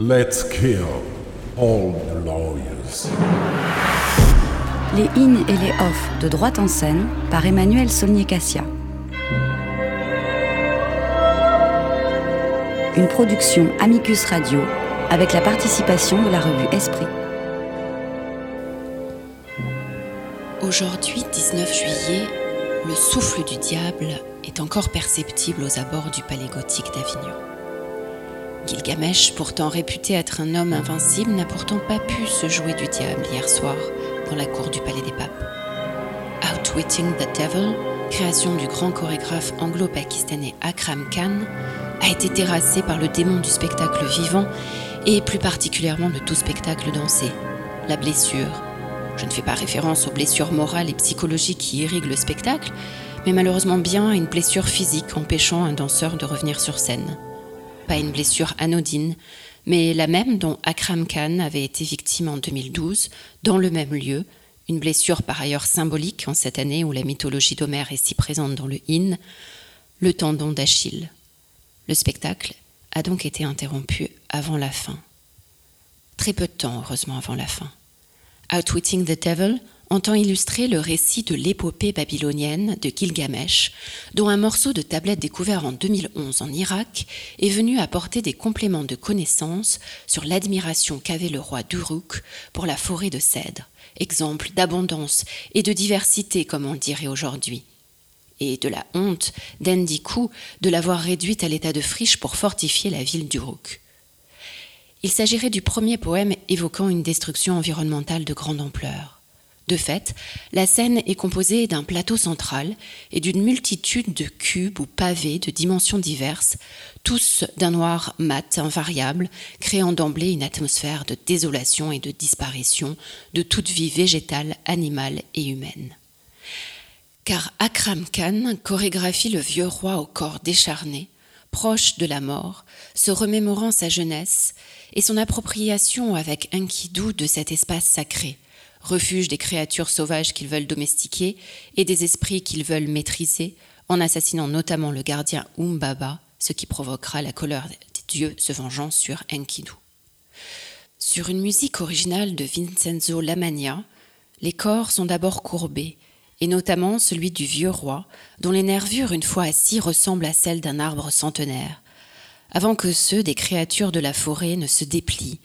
Let's kill all the lawyers. Les in et les off de droite en scène par Emmanuel Solnier-Cassia. Une production Amicus Radio avec la participation de la revue Esprit. Aujourd'hui, 19 juillet, le souffle du diable est encore perceptible aux abords du palais gothique d'Avignon. Gilgamesh, pourtant réputé être un homme invincible, n'a pourtant pas pu se jouer du diable hier soir dans la cour du Palais des Papes. Outwitting the Devil, création du grand chorégraphe anglo-pakistanais Akram Khan, a été terrassé par le démon du spectacle vivant et plus particulièrement de tout spectacle dansé, la blessure. Je ne fais pas référence aux blessures morales et psychologiques qui irriguent le spectacle, mais malheureusement bien à une blessure physique empêchant un danseur de revenir sur scène pas une blessure anodine, mais la même dont Akram Khan avait été victime en 2012, dans le même lieu, une blessure par ailleurs symbolique en cette année où la mythologie d'Homère est si présente dans le hymne, le tendon d'Achille. Le spectacle a donc été interrompu avant la fin. Très peu de temps, heureusement, avant la fin. Outwitting the Devil entend illustrer le récit de l'épopée babylonienne de Gilgamesh, dont un morceau de tablette découvert en 2011 en Irak est venu apporter des compléments de connaissances sur l'admiration qu'avait le roi d'Uruk pour la forêt de cèdres, exemple d'abondance et de diversité comme on dirait aujourd'hui et de la honte d'Endiku de l'avoir réduite à l'état de friche pour fortifier la ville d'Uruk. Il s'agirait du premier poème évoquant une destruction environnementale de grande ampleur. De fait, la scène est composée d'un plateau central et d'une multitude de cubes ou pavés de dimensions diverses, tous d'un noir mat invariable, créant d'emblée une atmosphère de désolation et de disparition de toute vie végétale, animale et humaine. Car Akram Khan chorégraphie le vieux roi au corps décharné, proche de la mort, se remémorant sa jeunesse et son appropriation avec Enkidu de cet espace sacré, refuge des créatures sauvages qu'ils veulent domestiquer et des esprits qu'ils veulent maîtriser, en assassinant notamment le gardien Umbaba, ce qui provoquera la colère des dieux se vengeant sur Enkidu. Sur une musique originale de Vincenzo Lamagna, les corps sont d'abord courbés, et notamment celui du vieux roi, dont les nervures, une fois assis, ressemblent à celles d'un arbre centenaire, avant que ceux des créatures de la forêt ne se déplient,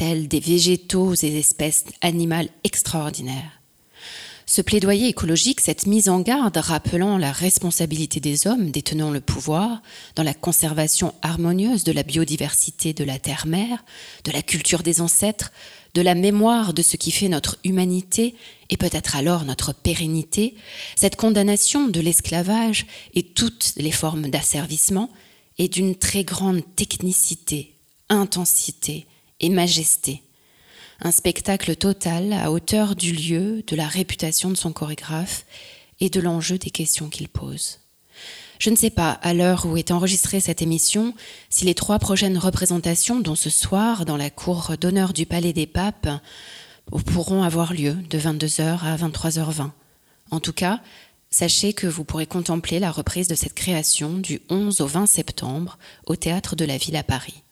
des végétaux et espèces animales extraordinaires. Ce plaidoyer écologique, cette mise en garde rappelant la responsabilité des hommes détenant le pouvoir dans la conservation harmonieuse de la biodiversité de la terre-mère, de la culture des ancêtres, de la mémoire de ce qui fait notre humanité et peut-être alors notre pérennité, cette condamnation de l'esclavage et toutes les formes d'asservissement est d'une très grande technicité, intensité, et majesté. Un spectacle total à hauteur du lieu, de la réputation de son chorégraphe et de l'enjeu des questions qu'il pose. Je ne sais pas, à l'heure où est enregistrée cette émission, si les trois prochaines représentations, dont ce soir dans la cour d'honneur du Palais des Papes, pourront avoir lieu de 22h à 23h20. En tout cas, sachez que vous pourrez contempler la reprise de cette création du 11 au 20 septembre au Théâtre de la Ville à Paris.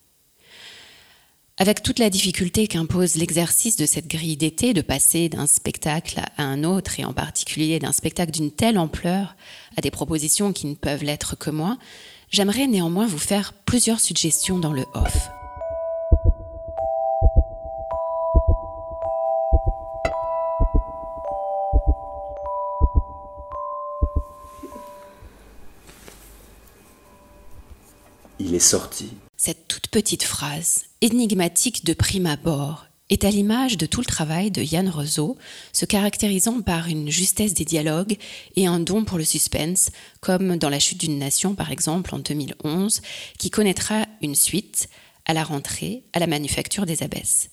Avec toute la difficulté qu'impose l'exercice de cette grille d'été, de passer d'un spectacle à un autre, et en particulier d'un spectacle d'une telle ampleur à des propositions qui ne peuvent l'être que moi, j'aimerais néanmoins vous faire plusieurs suggestions dans le off. Il est sorti cette toute petite phrase, énigmatique de prime abord, est à l'image de tout le travail de Yann Rezeau, se caractérisant par une justesse des dialogues et un don pour le suspense, comme dans La chute d'une nation par exemple en 2011, qui connaîtra une suite à la rentrée à la manufacture des abbesses.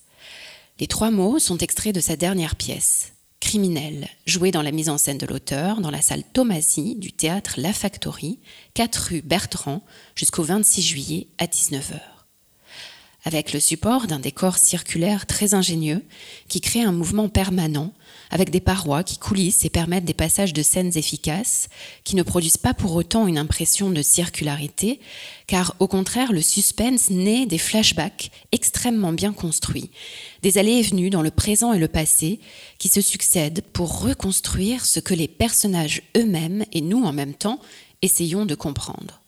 Les trois mots sont extraits de sa dernière pièce, criminel, joué dans la mise en scène de l'auteur dans la salle Tomasi du théâtre La Factory, 4 rue Bertrand, jusqu'au 26 juillet à 19h. Avec le support d'un décor circulaire très ingénieux qui crée un mouvement permanent, avec des parois qui coulissent et permettent des passages de scènes efficaces, qui ne produisent pas pour autant une impression de circularité, car au contraire le suspense naît des flashbacks extrêmement bien construits, des allées et venues dans le présent et le passé, qui se succèdent pour reconstruire ce que les personnages eux-mêmes et nous en même temps essayons de comprendre.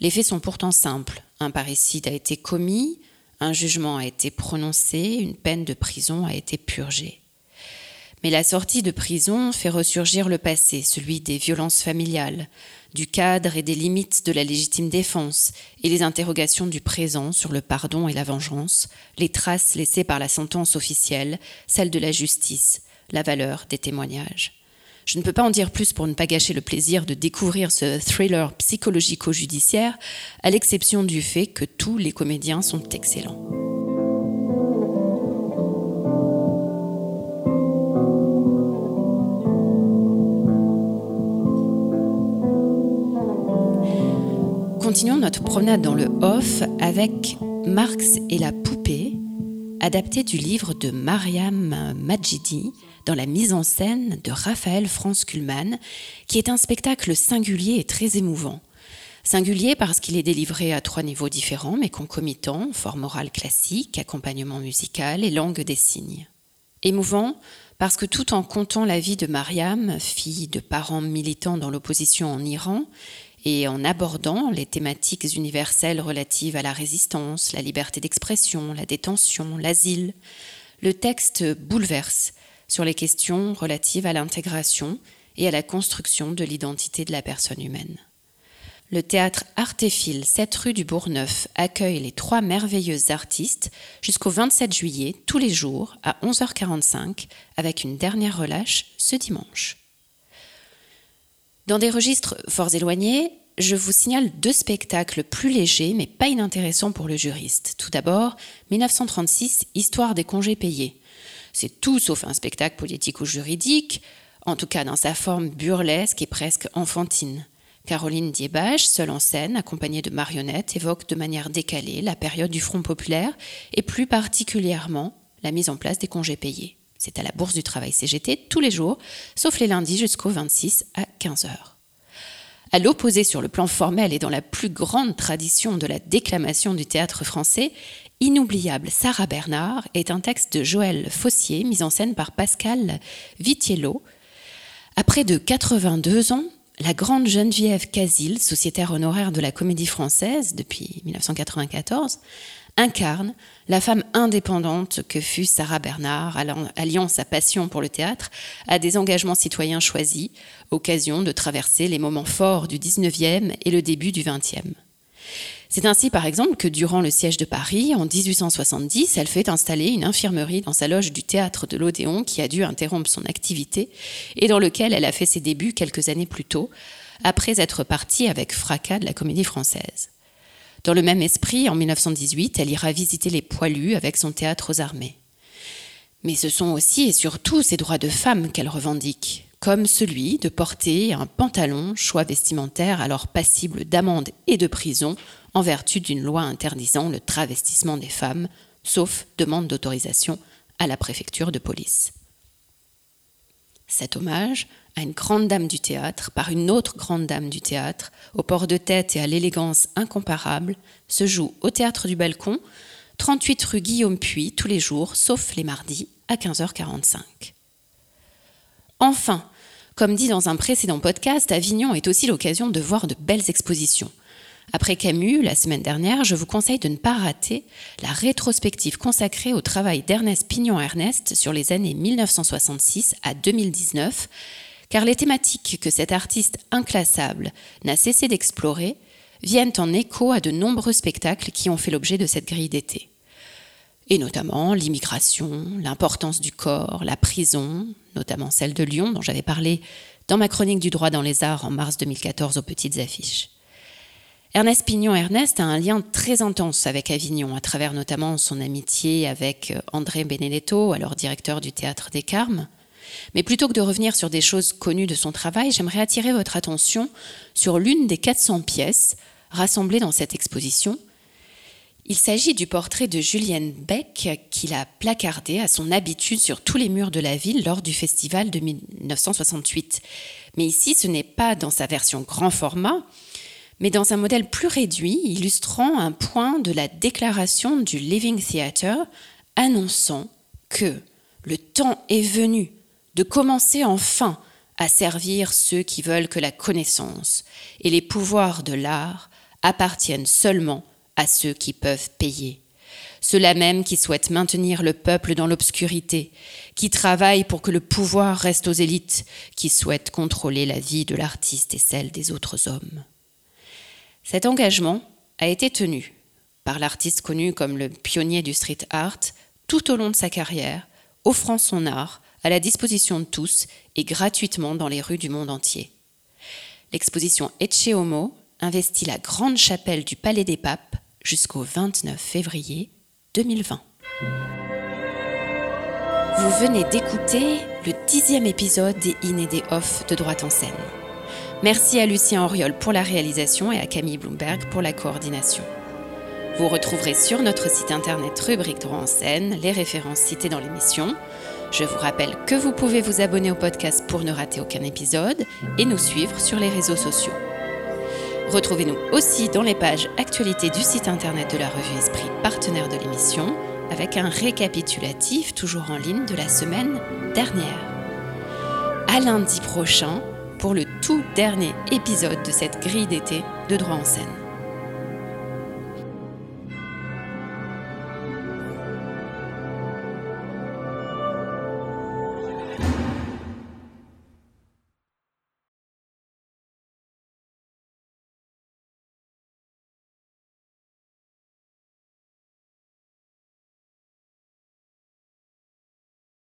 Les faits sont pourtant simples. Un parricide a été commis, un jugement a été prononcé, une peine de prison a été purgée. Mais la sortie de prison fait ressurgir le passé, celui des violences familiales, du cadre et des limites de la légitime défense, et les interrogations du présent sur le pardon et la vengeance, les traces laissées par la sentence officielle, celles de la justice, la valeur des témoignages. Je ne peux pas en dire plus pour ne pas gâcher le plaisir de découvrir ce thriller psychologico-judiciaire, à l'exception du fait que tous les comédiens sont excellents. Continuons notre promenade dans le off avec Marx et la poupée, adapté du livre de Mariam Majidi, dans la mise en scène de Raphaël Franz Kuhlmann, qui est un spectacle singulier et très émouvant. Singulier parce qu'il est délivré à trois niveaux différents, mais concomitants, forme orale classique, accompagnement musical et langue des signes. Émouvant parce que tout en comptant la vie de Mariam, fille de parents militants dans l'opposition en Iran, et en abordant les thématiques universelles relatives à la résistance, la liberté d'expression, la détention, l'asile, le texte bouleverse sur les questions relatives à l'intégration et à la construction de l'identité de la personne humaine. Le théâtre Artéphile, 7 rue du Bourgneuf, accueille les trois merveilleuses artistes jusqu'au 27 juillet, tous les jours, à 11h45, avec une dernière relâche ce dimanche. Dans des registres fort éloignés, je vous signale deux spectacles plus légers mais pas inintéressants pour le juriste. Tout d'abord, 1936, Histoire des congés payés, c'est tout sauf un spectacle politique ou juridique, en tout cas dans sa forme burlesque et presque enfantine. Caroline Diebage, seule en scène, accompagnée de marionnettes, évoque de manière décalée la période du Front populaire et plus particulièrement la mise en place des congés payés. C'est à la Bourse du Travail CGT tous les jours, sauf les lundis jusqu'au 26 à 15 heures. À l'opposé sur le plan formel et dans la plus grande tradition de la déclamation du théâtre français, Inoubliable Sarah Bernard est un texte de Joël Fossier, mis en scène par Pascal Vitiello. Après de 82 ans, la grande Geneviève Casil, sociétaire honoraire de la Comédie Française depuis 1994, incarne la femme indépendante que fut Sarah Bernard, alliant sa passion pour le théâtre à des engagements citoyens choisis, occasion de traverser les moments forts du 19e et le début du 20e. C'est ainsi, par exemple, que durant le siège de Paris, en 1870, elle fait installer une infirmerie dans sa loge du théâtre de l'Odéon qui a dû interrompre son activité et dans lequel elle a fait ses débuts quelques années plus tôt, après être partie avec fracas de la comédie française. Dans le même esprit, en 1918, elle ira visiter les poilus avec son théâtre aux armées. Mais ce sont aussi et surtout ses droits de femme qu'elle revendique, comme celui de porter un pantalon, choix vestimentaire alors passible d'amende et de prison en vertu d'une loi interdisant le travestissement des femmes, sauf demande d'autorisation à la préfecture de police. Cet hommage à une grande dame du théâtre par une autre grande dame du théâtre, au port de tête et à l'élégance incomparable, se joue au théâtre du Balcon, 38 rue Guillaume Puy, tous les jours, sauf les mardis, à 15h45. Enfin, comme dit dans un précédent podcast, Avignon est aussi l'occasion de voir de belles expositions. Après Camus, la semaine dernière, je vous conseille de ne pas rater la rétrospective consacrée au travail d'Ernest Pignon-Ernest sur les années 1966 à 2019, car les thématiques que cet artiste inclassable n'a cessé d'explorer viennent en écho à de nombreux spectacles qui ont fait l'objet de cette grille d'été. Et notamment l'immigration, l'importance du corps, la prison, notamment celle de Lyon dont j'avais parlé dans ma chronique du droit dans les arts en mars 2014 aux petites affiches. Ernest Pignon-Ernest a un lien très intense avec Avignon, à travers notamment son amitié avec euh, André Benedetto, alors directeur du théâtre des Carmes. Mais plutôt que de revenir sur des choses connues de son travail, j'aimerais attirer votre attention sur l'une des 400 pièces rassemblées dans cette exposition. Il s'agit du portrait de Julienne Beck qu'il a placardé à son habitude sur tous les murs de la ville lors du festival de 1968. Mais ici, ce n'est pas dans sa version grand format, mais dans un modèle plus réduit, illustrant un point de la déclaration du Living Theatre, annonçant que le temps est venu de commencer enfin à servir ceux qui veulent que la connaissance et les pouvoirs de l'art appartiennent seulement à ceux qui peuvent payer. Ceux-là même qui souhaitent maintenir le peuple dans l'obscurité, qui travaillent pour que le pouvoir reste aux élites, qui souhaitent contrôler la vie de l'artiste et celle des autres hommes. Cet engagement a été tenu par l'artiste connu comme le pionnier du street art tout au long de sa carrière, offrant son art à la disposition de tous et gratuitement dans les rues du monde entier. L'exposition Ecce Homo investit la grande chapelle du Palais des Papes jusqu'au 29 février 2020. Vous venez d'écouter le dixième épisode des In et des Off de Droite en scène. Merci à Lucien Auriol pour la réalisation et à Camille Bloomberg pour la coordination. Vous retrouverez sur notre site internet rubrique droit en scène les références citées dans l'émission. Je vous rappelle que vous pouvez vous abonner au podcast pour ne rater aucun épisode et nous suivre sur les réseaux sociaux. Retrouvez-nous aussi dans les pages actualités du site internet de la revue Esprit, partenaire de l'émission, avec un récapitulatif toujours en ligne de la semaine dernière. À lundi prochain pour le tout dernier épisode de cette grille d'été de droit en scène.